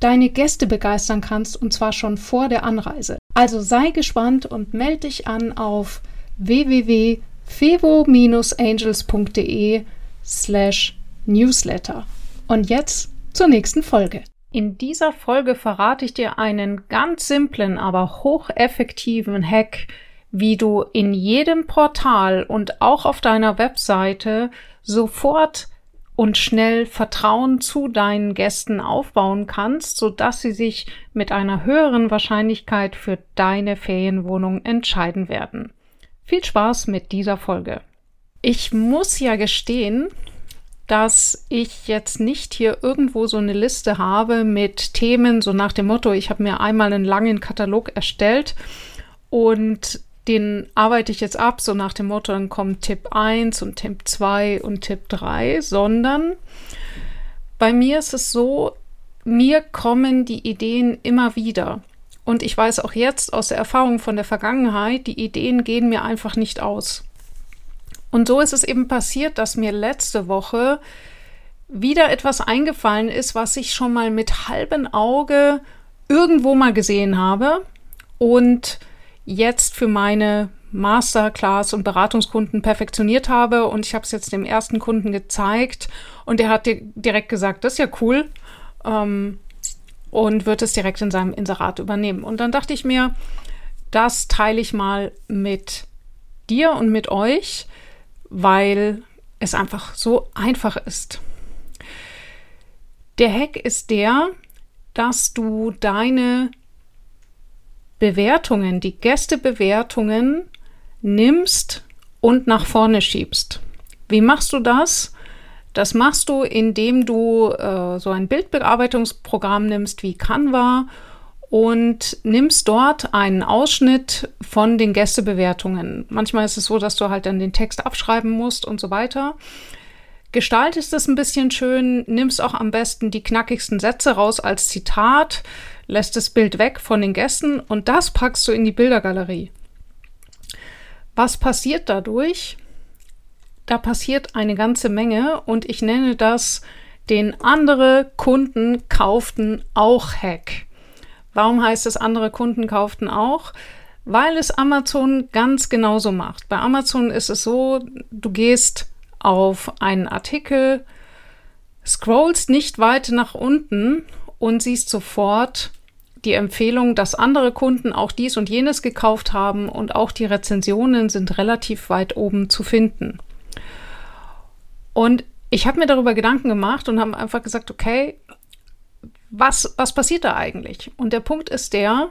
deine Gäste begeistern kannst, und zwar schon vor der Anreise. Also sei gespannt und melde dich an auf www.fevo-angels.de slash newsletter. Und jetzt zur nächsten Folge. In dieser Folge verrate ich dir einen ganz simplen, aber hocheffektiven Hack, wie du in jedem Portal und auch auf deiner Webseite sofort und schnell Vertrauen zu deinen Gästen aufbauen kannst, sodass sie sich mit einer höheren Wahrscheinlichkeit für deine Ferienwohnung entscheiden werden. Viel Spaß mit dieser Folge. Ich muss ja gestehen, dass ich jetzt nicht hier irgendwo so eine Liste habe mit Themen, so nach dem Motto, ich habe mir einmal einen langen Katalog erstellt und den arbeite ich jetzt ab, so nach dem Motto, dann kommt Tipp 1 und Tipp 2 und Tipp 3, sondern bei mir ist es so, mir kommen die Ideen immer wieder. Und ich weiß auch jetzt aus der Erfahrung von der Vergangenheit, die Ideen gehen mir einfach nicht aus. Und so ist es eben passiert, dass mir letzte Woche wieder etwas eingefallen ist, was ich schon mal mit halbem Auge irgendwo mal gesehen habe und jetzt für meine Masterclass und Beratungskunden perfektioniert habe und ich habe es jetzt dem ersten Kunden gezeigt und der hat direkt gesagt, das ist ja cool ähm, und wird es direkt in seinem Inserat übernehmen. Und dann dachte ich mir, das teile ich mal mit dir und mit euch, weil es einfach so einfach ist. Der Hack ist der, dass du deine Bewertungen, die Gästebewertungen nimmst und nach vorne schiebst. Wie machst du das? Das machst du, indem du äh, so ein Bildbearbeitungsprogramm nimmst wie Canva und nimmst dort einen Ausschnitt von den Gästebewertungen. Manchmal ist es so, dass du halt dann den Text abschreiben musst und so weiter. Gestaltest es ein bisschen schön, nimmst auch am besten die knackigsten Sätze raus als Zitat, lässt das Bild weg von den Gästen und das packst du in die Bildergalerie. Was passiert dadurch? Da passiert eine ganze Menge und ich nenne das den andere Kunden kauften auch Hack. Warum heißt es, andere Kunden kauften auch? Weil es Amazon ganz genauso macht. Bei Amazon ist es so, du gehst auf einen Artikel, scrollst nicht weit nach unten und siehst sofort die Empfehlung, dass andere Kunden auch dies und jenes gekauft haben und auch die Rezensionen sind relativ weit oben zu finden. Und ich habe mir darüber Gedanken gemacht und habe einfach gesagt, okay, was, was passiert da eigentlich? Und der Punkt ist der,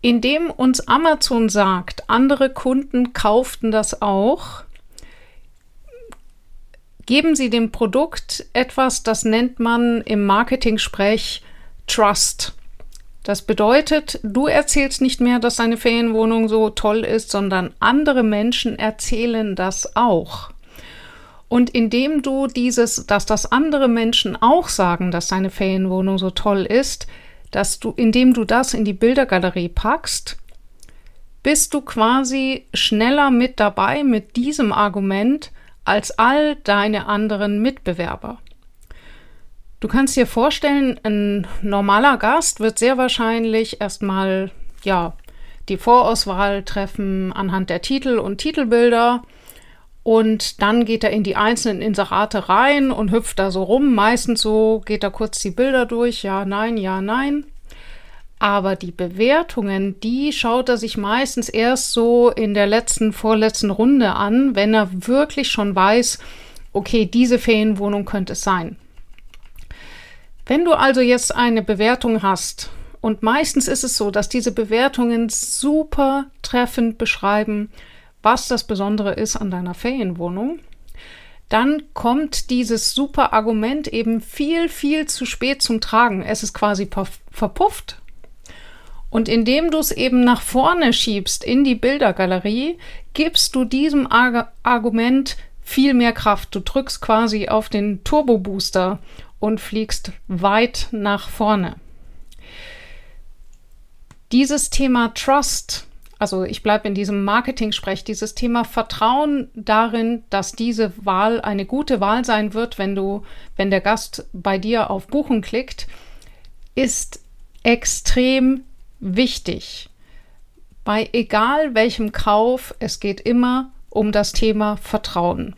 indem uns Amazon sagt, andere Kunden kauften das auch, geben sie dem Produkt etwas, das nennt man im Marketing-Sprech Trust. Das bedeutet, du erzählst nicht mehr, dass deine Ferienwohnung so toll ist, sondern andere Menschen erzählen das auch. Und indem du dieses, dass das andere Menschen auch sagen, dass deine Ferienwohnung so toll ist, dass du, indem du das in die Bildergalerie packst, bist du quasi schneller mit dabei mit diesem Argument als all deine anderen Mitbewerber. Du kannst dir vorstellen, ein normaler Gast wird sehr wahrscheinlich erstmal, ja, die Vorauswahl treffen anhand der Titel und Titelbilder und dann geht er in die einzelnen Inserate rein und hüpft da so rum. Meistens so geht er kurz die Bilder durch. Ja, nein, ja, nein. Aber die Bewertungen, die schaut er sich meistens erst so in der letzten, vorletzten Runde an, wenn er wirklich schon weiß, okay, diese Ferienwohnung könnte es sein. Wenn du also jetzt eine Bewertung hast, und meistens ist es so, dass diese Bewertungen super treffend beschreiben, was das Besondere ist an deiner Ferienwohnung, dann kommt dieses super Argument eben viel, viel zu spät zum Tragen. Es ist quasi verpufft Und indem du es eben nach vorne schiebst in die Bildergalerie, gibst du diesem Ar Argument viel mehr Kraft. Du drückst quasi auf den Turbo Booster und fliegst weit nach vorne. Dieses Thema Trust, also ich bleibe in diesem Marketing-Sprech, dieses Thema Vertrauen darin, dass diese Wahl eine gute Wahl sein wird, wenn du, wenn der Gast bei dir auf Buchen klickt, ist extrem wichtig. Bei egal welchem Kauf, es geht immer um das Thema Vertrauen.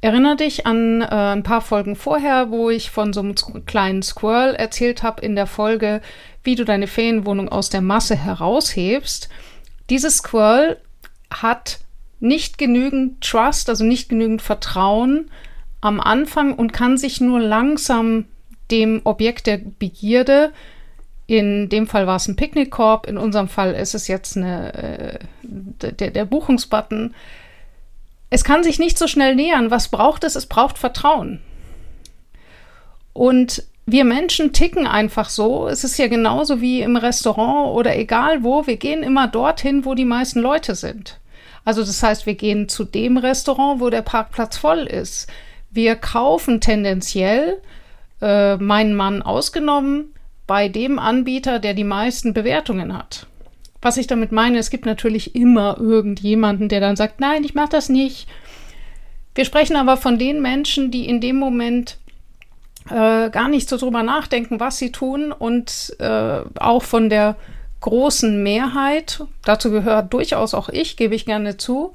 Erinnere dich an äh, ein paar Folgen vorher, wo ich von so einem kleinen Squirrel erzählt habe in der Folge, wie du deine Ferienwohnung aus der Masse heraushebst. Dieses Squirrel hat nicht genügend Trust, also nicht genügend Vertrauen am Anfang und kann sich nur langsam dem Objekt der Begierde, in dem Fall war es ein Picknickkorb, in unserem Fall ist es jetzt eine, äh, der, der Buchungsbutton, es kann sich nicht so schnell nähern. Was braucht es? Es braucht Vertrauen. Und wir Menschen ticken einfach so. Es ist ja genauso wie im Restaurant oder egal wo. Wir gehen immer dorthin, wo die meisten Leute sind. Also das heißt, wir gehen zu dem Restaurant, wo der Parkplatz voll ist. Wir kaufen tendenziell, äh, meinen Mann ausgenommen, bei dem Anbieter, der die meisten Bewertungen hat. Was ich damit meine, es gibt natürlich immer irgendjemanden, der dann sagt, nein, ich mache das nicht. Wir sprechen aber von den Menschen, die in dem Moment äh, gar nicht so drüber nachdenken, was sie tun und äh, auch von der großen Mehrheit, dazu gehört durchaus auch ich, gebe ich gerne zu,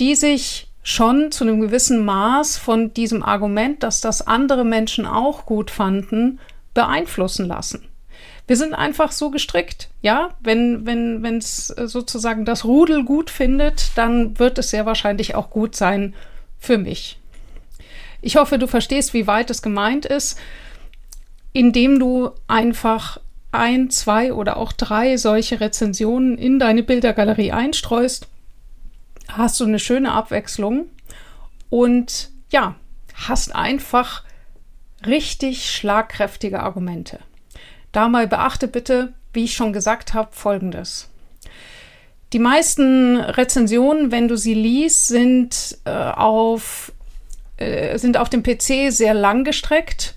die sich schon zu einem gewissen Maß von diesem Argument, dass das andere Menschen auch gut fanden, beeinflussen lassen. Wir sind einfach so gestrickt. Ja, wenn wenn wenn es sozusagen das Rudel gut findet, dann wird es sehr wahrscheinlich auch gut sein für mich. Ich hoffe, du verstehst, wie weit es gemeint ist, indem du einfach ein, zwei oder auch drei solche Rezensionen in deine Bildergalerie einstreust, hast du eine schöne Abwechslung und ja, hast einfach richtig schlagkräftige Argumente. Da mal beachte bitte, wie ich schon gesagt habe, folgendes. Die meisten Rezensionen, wenn du sie liest, sind, äh, auf, äh, sind auf dem PC sehr lang gestreckt.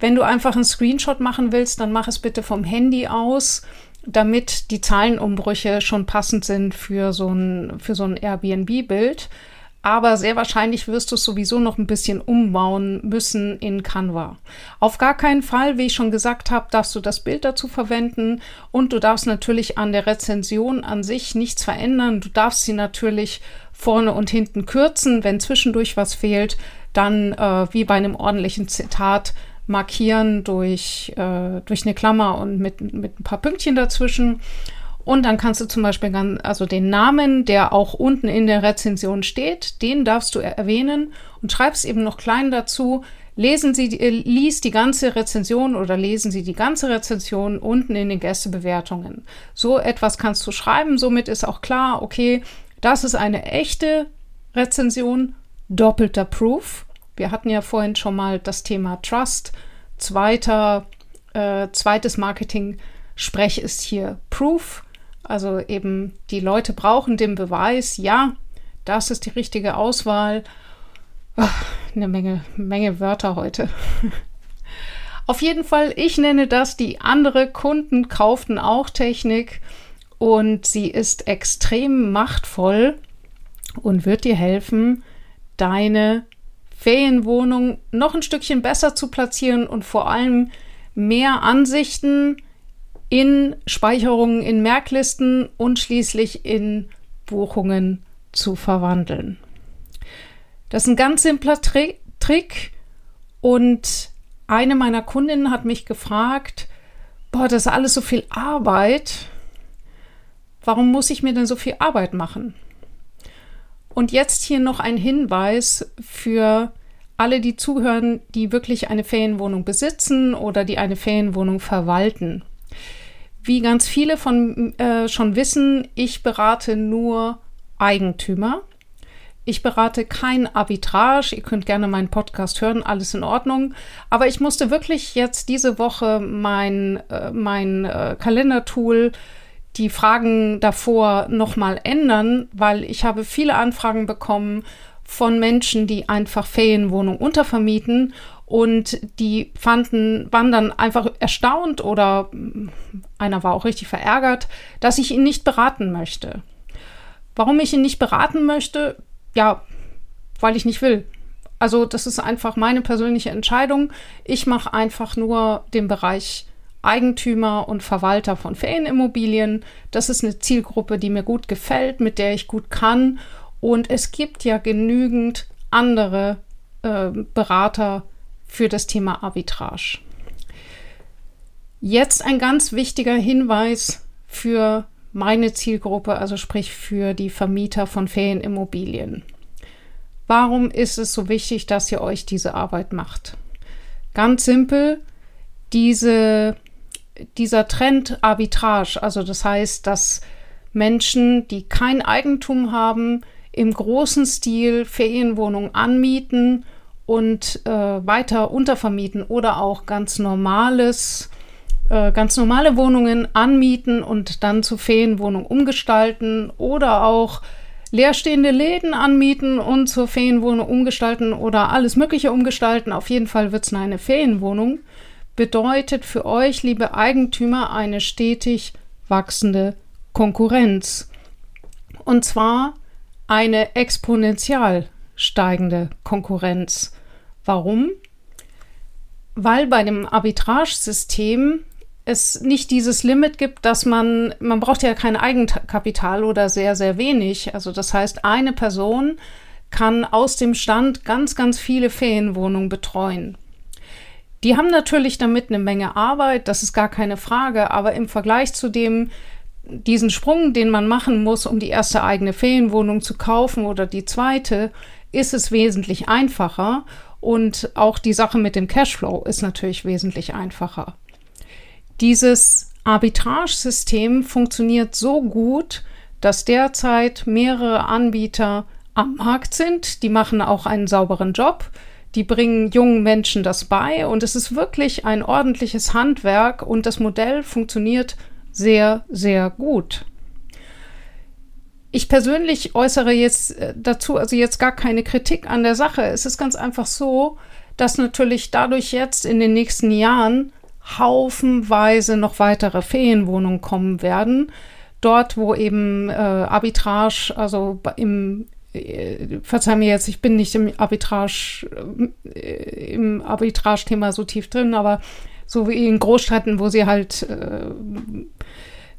Wenn du einfach einen Screenshot machen willst, dann mach es bitte vom Handy aus, damit die Zahlenumbrüche schon passend sind für so ein, für so ein Airbnb-Bild aber sehr wahrscheinlich wirst du es sowieso noch ein bisschen umbauen müssen in Canva. Auf gar keinen Fall, wie ich schon gesagt habe, darfst du das Bild dazu verwenden und du darfst natürlich an der Rezension an sich nichts verändern. Du darfst sie natürlich vorne und hinten kürzen, wenn zwischendurch was fehlt, dann äh, wie bei einem ordentlichen Zitat markieren durch, äh, durch eine Klammer und mit, mit ein paar Pünktchen dazwischen. Und dann kannst du zum Beispiel ganz, also den Namen, der auch unten in der Rezension steht, den darfst du erwähnen und schreibst eben noch klein dazu. Lesen Sie, äh, lies die ganze Rezension oder lesen Sie die ganze Rezension unten in den Gästebewertungen. So etwas kannst du schreiben. Somit ist auch klar, okay, das ist eine echte Rezension, doppelter Proof. Wir hatten ja vorhin schon mal das Thema Trust. Zweiter, äh, zweites Marketing-Sprech ist hier Proof. Also eben die Leute brauchen den Beweis, ja, das ist die richtige Auswahl. Ach, eine Menge, Menge Wörter heute. Auf jeden Fall, ich nenne das, die andere Kunden kauften auch Technik und sie ist extrem machtvoll und wird dir helfen, deine Ferienwohnung noch ein Stückchen besser zu platzieren und vor allem mehr Ansichten, in Speicherungen in Merklisten und schließlich in Buchungen zu verwandeln. Das ist ein ganz simpler Tri Trick und eine meiner Kundinnen hat mich gefragt, boah, das ist alles so viel Arbeit. Warum muss ich mir denn so viel Arbeit machen? Und jetzt hier noch ein Hinweis für alle, die zuhören, die wirklich eine Ferienwohnung besitzen oder die eine Ferienwohnung verwalten. Wie ganz viele von äh, schon wissen, ich berate nur Eigentümer. Ich berate kein Arbitrage. Ihr könnt gerne meinen Podcast hören, alles in Ordnung. Aber ich musste wirklich jetzt diese Woche mein, äh, mein äh, Kalendertool, die Fragen davor nochmal ändern, weil ich habe viele Anfragen bekommen von Menschen, die einfach Ferienwohnungen untervermieten und die fanden, waren dann einfach erstaunt oder mm, einer war auch richtig verärgert, dass ich ihn nicht beraten möchte. Warum ich ihn nicht beraten möchte? ja, weil ich nicht will. Also das ist einfach meine persönliche Entscheidung. Ich mache einfach nur den Bereich Eigentümer und Verwalter von Ferienimmobilien. Das ist eine Zielgruppe, die mir gut gefällt, mit der ich gut kann. Und es gibt ja genügend andere äh, Berater für das Thema Arbitrage. Jetzt ein ganz wichtiger Hinweis für meine Zielgruppe, also sprich für die Vermieter von Ferienimmobilien. Warum ist es so wichtig, dass ihr euch diese Arbeit macht? Ganz simpel, diese, dieser Trend Arbitrage, also das heißt, dass Menschen, die kein Eigentum haben, im großen Stil Ferienwohnungen anmieten und äh, weiter untervermieten oder auch ganz normales äh, ganz normale Wohnungen anmieten und dann zu Ferienwohnungen umgestalten oder auch leerstehende Läden anmieten und zur Ferienwohnung umgestalten oder alles Mögliche umgestalten. Auf jeden Fall wird es eine Ferienwohnung. Bedeutet für euch, liebe Eigentümer, eine stetig wachsende Konkurrenz. Und zwar eine exponentiell steigende Konkurrenz. Warum? Weil bei dem Arbitragesystem es nicht dieses Limit gibt, dass man, man braucht ja kein Eigenkapital oder sehr, sehr wenig. Also das heißt, eine Person kann aus dem Stand ganz, ganz viele Ferienwohnungen betreuen. Die haben natürlich damit eine Menge Arbeit, das ist gar keine Frage, aber im Vergleich zu dem, diesen Sprung, den man machen muss, um die erste eigene Ferienwohnung zu kaufen oder die zweite, ist es wesentlich einfacher und auch die Sache mit dem Cashflow ist natürlich wesentlich einfacher. Dieses Arbitragesystem funktioniert so gut, dass derzeit mehrere Anbieter am Markt sind. Die machen auch einen sauberen Job. Die bringen jungen Menschen das bei und es ist wirklich ein ordentliches Handwerk und das Modell funktioniert sehr, sehr gut. Ich persönlich äußere jetzt äh, dazu also jetzt gar keine Kritik an der Sache. Es ist ganz einfach so, dass natürlich dadurch jetzt in den nächsten Jahren haufenweise noch weitere Ferienwohnungen kommen werden. Dort, wo eben äh, Arbitrage, also im, äh, verzeih mir jetzt, ich bin nicht im Arbitrage, äh, im Arbitrage-Thema so tief drin, aber so wie in Großstädten, wo sie halt äh,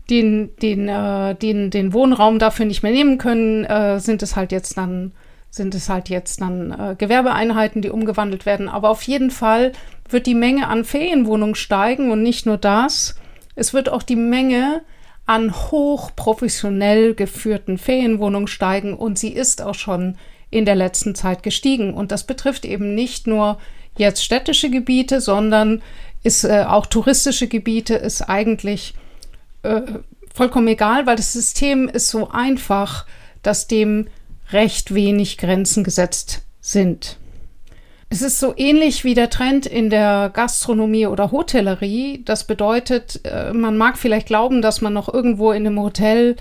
den, den, äh, den, den Wohnraum dafür nicht mehr nehmen können, äh, sind es halt jetzt dann sind es halt jetzt dann äh, Gewerbeeinheiten, die umgewandelt werden. Aber auf jeden Fall wird die Menge an Ferienwohnungen steigen und nicht nur das, es wird auch die Menge an hochprofessionell geführten Ferienwohnungen steigen und sie ist auch schon in der letzten Zeit gestiegen. Und das betrifft eben nicht nur jetzt städtische Gebiete, sondern ist äh, auch touristische Gebiete, ist eigentlich äh, vollkommen egal, weil das System ist so einfach, dass dem recht wenig Grenzen gesetzt sind. Es ist so ähnlich wie der Trend in der Gastronomie oder Hotellerie. Das bedeutet, äh, man mag vielleicht glauben, dass man noch irgendwo in einem Hotel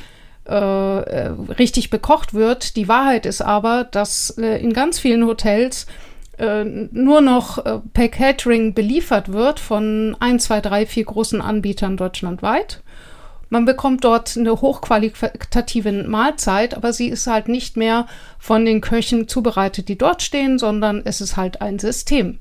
äh, äh, richtig bekocht wird. Die Wahrheit ist aber, dass äh, in ganz vielen Hotels nur noch per Catering beliefert wird von ein, zwei, drei, vier großen Anbietern deutschlandweit. Man bekommt dort eine hochqualitative Mahlzeit, aber sie ist halt nicht mehr von den Köchen zubereitet, die dort stehen, sondern es ist halt ein System.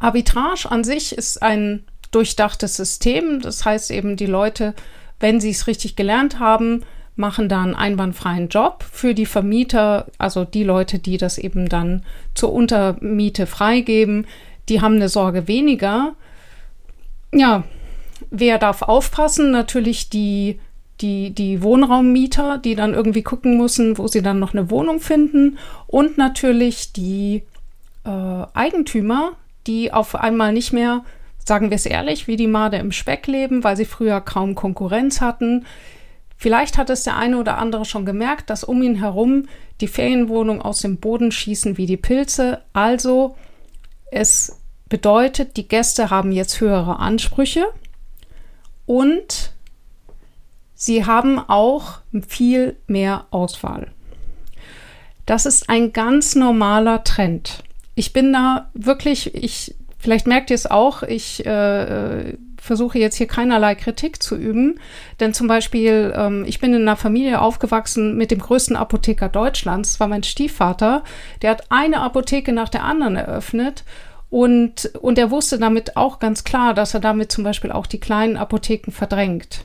Arbitrage an sich ist ein durchdachtes System. Das heißt eben, die Leute, wenn sie es richtig gelernt haben, machen da einen einwandfreien Job für die Vermieter, also die Leute, die das eben dann zur Untermiete freigeben, die haben eine Sorge weniger. Ja, Wer darf aufpassen? Natürlich die, die, die Wohnraummieter, die dann irgendwie gucken müssen, wo sie dann noch eine Wohnung finden. Und natürlich die äh, Eigentümer, die auf einmal nicht mehr, sagen wir es ehrlich, wie die Made im Speck leben, weil sie früher kaum Konkurrenz hatten. Vielleicht hat es der eine oder andere schon gemerkt, dass um ihn herum die Ferienwohnungen aus dem Boden schießen wie die Pilze. Also es bedeutet, die Gäste haben jetzt höhere Ansprüche und sie haben auch viel mehr Auswahl. Das ist ein ganz normaler Trend. Ich bin da wirklich, ich, vielleicht merkt ihr es auch, ich äh, versuche jetzt hier keinerlei Kritik zu üben, denn zum Beispiel, ähm, ich bin in einer Familie aufgewachsen mit dem größten Apotheker Deutschlands, das war mein Stiefvater, der hat eine Apotheke nach der anderen eröffnet und, und er wusste damit auch ganz klar, dass er damit zum Beispiel auch die kleinen Apotheken verdrängt.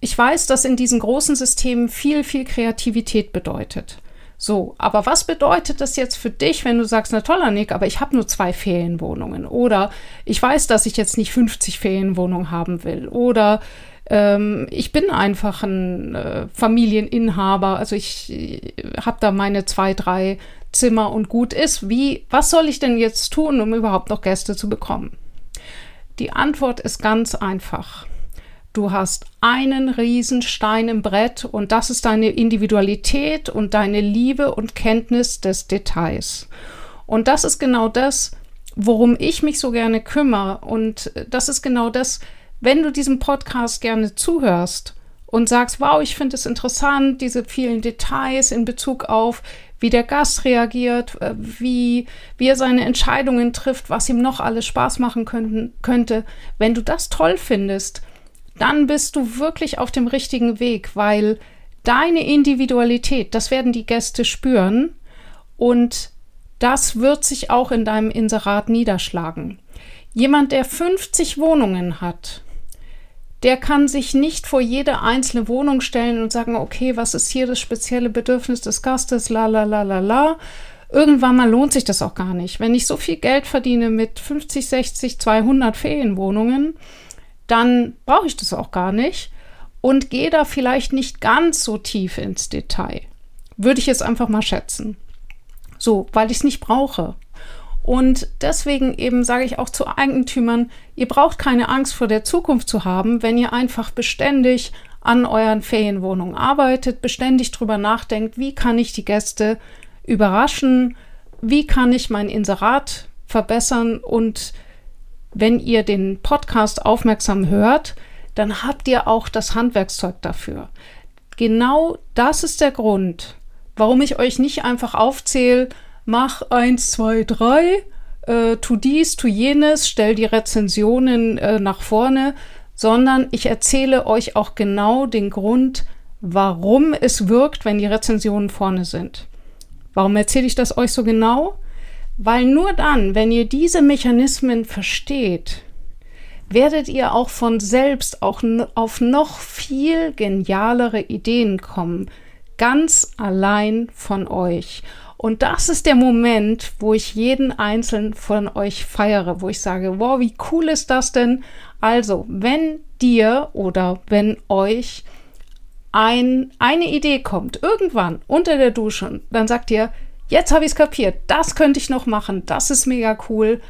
Ich weiß, dass in diesen großen Systemen viel, viel Kreativität bedeutet. So, aber was bedeutet das jetzt für dich, wenn du sagst, na toller Nick, aber ich habe nur zwei Ferienwohnungen oder ich weiß, dass ich jetzt nicht 50 Ferienwohnungen haben will oder ähm, ich bin einfach ein äh, Familieninhaber, also ich äh, habe da meine zwei, drei Zimmer und gut ist. Wie, was soll ich denn jetzt tun, um überhaupt noch Gäste zu bekommen? Die Antwort ist ganz einfach. Du hast einen Riesenstein im Brett und das ist deine Individualität und deine Liebe und Kenntnis des Details. Und das ist genau das, worum ich mich so gerne kümmere. Und das ist genau das, wenn du diesem Podcast gerne zuhörst und sagst, wow, ich finde es interessant, diese vielen Details in Bezug auf, wie der Gast reagiert, äh, wie, wie er seine Entscheidungen trifft, was ihm noch alles Spaß machen könnten, könnte. Wenn du das toll findest, dann bist du wirklich auf dem richtigen Weg, weil deine Individualität, das werden die Gäste spüren und das wird sich auch in deinem Inserat niederschlagen. Jemand, der 50 Wohnungen hat, der kann sich nicht vor jede einzelne Wohnung stellen und sagen, okay, was ist hier das spezielle Bedürfnis des Gastes, la la la la la. Irgendwann mal lohnt sich das auch gar nicht. Wenn ich so viel Geld verdiene mit 50, 60, 200 Ferienwohnungen, dann brauche ich das auch gar nicht und gehe da vielleicht nicht ganz so tief ins Detail. Würde ich jetzt einfach mal schätzen. So, weil ich es nicht brauche. Und deswegen eben sage ich auch zu Eigentümern, ihr braucht keine Angst vor der Zukunft zu haben, wenn ihr einfach beständig an euren Ferienwohnungen arbeitet, beständig drüber nachdenkt, wie kann ich die Gäste überraschen, wie kann ich mein Inserat verbessern und wenn ihr den Podcast aufmerksam hört, dann habt ihr auch das Handwerkszeug dafür. Genau das ist der Grund, warum ich euch nicht einfach aufzähle, mach eins, zwei, drei, äh, tu dies, tu jenes, stell die Rezensionen äh, nach vorne, sondern ich erzähle euch auch genau den Grund, warum es wirkt, wenn die Rezensionen vorne sind. Warum erzähle ich das euch so genau? Weil nur dann, wenn ihr diese Mechanismen versteht, werdet ihr auch von selbst auch auf noch viel genialere Ideen kommen, ganz allein von euch. Und das ist der Moment, wo ich jeden einzelnen von euch feiere, wo ich sage, wow, wie cool ist das denn? Also, wenn dir oder wenn euch ein, eine Idee kommt, irgendwann unter der Dusche, dann sagt ihr, Jetzt habe ich es kapiert. Das könnte ich noch machen. Das ist mega cool.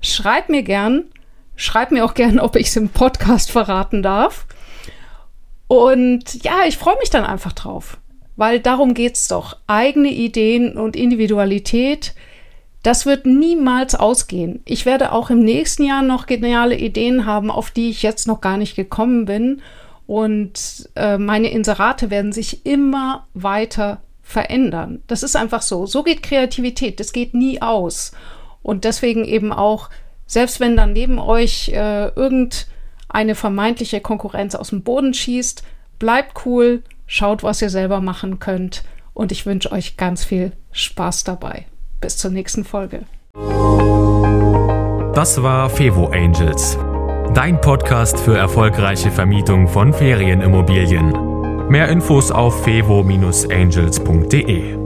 Schreib mir gern. Schreib mir auch gern, ob ich es im Podcast verraten darf. Und ja, ich freue mich dann einfach drauf. Weil darum geht es doch. Eigene Ideen und Individualität, das wird niemals ausgehen. Ich werde auch im nächsten Jahr noch geniale Ideen haben, auf die ich jetzt noch gar nicht gekommen bin. Und äh, meine Inserate werden sich immer weiter verändern. Das ist einfach so. So geht Kreativität. Das geht nie aus. Und deswegen eben auch, selbst wenn dann neben euch äh, irgendeine vermeintliche Konkurrenz aus dem Boden schießt, bleibt cool, schaut, was ihr selber machen könnt. Und ich wünsche euch ganz viel Spaß dabei. Bis zur nächsten Folge. Das war Fevo Angels, dein Podcast für erfolgreiche Vermietung von Ferienimmobilien. Mehr Infos auf fevo-angels.de.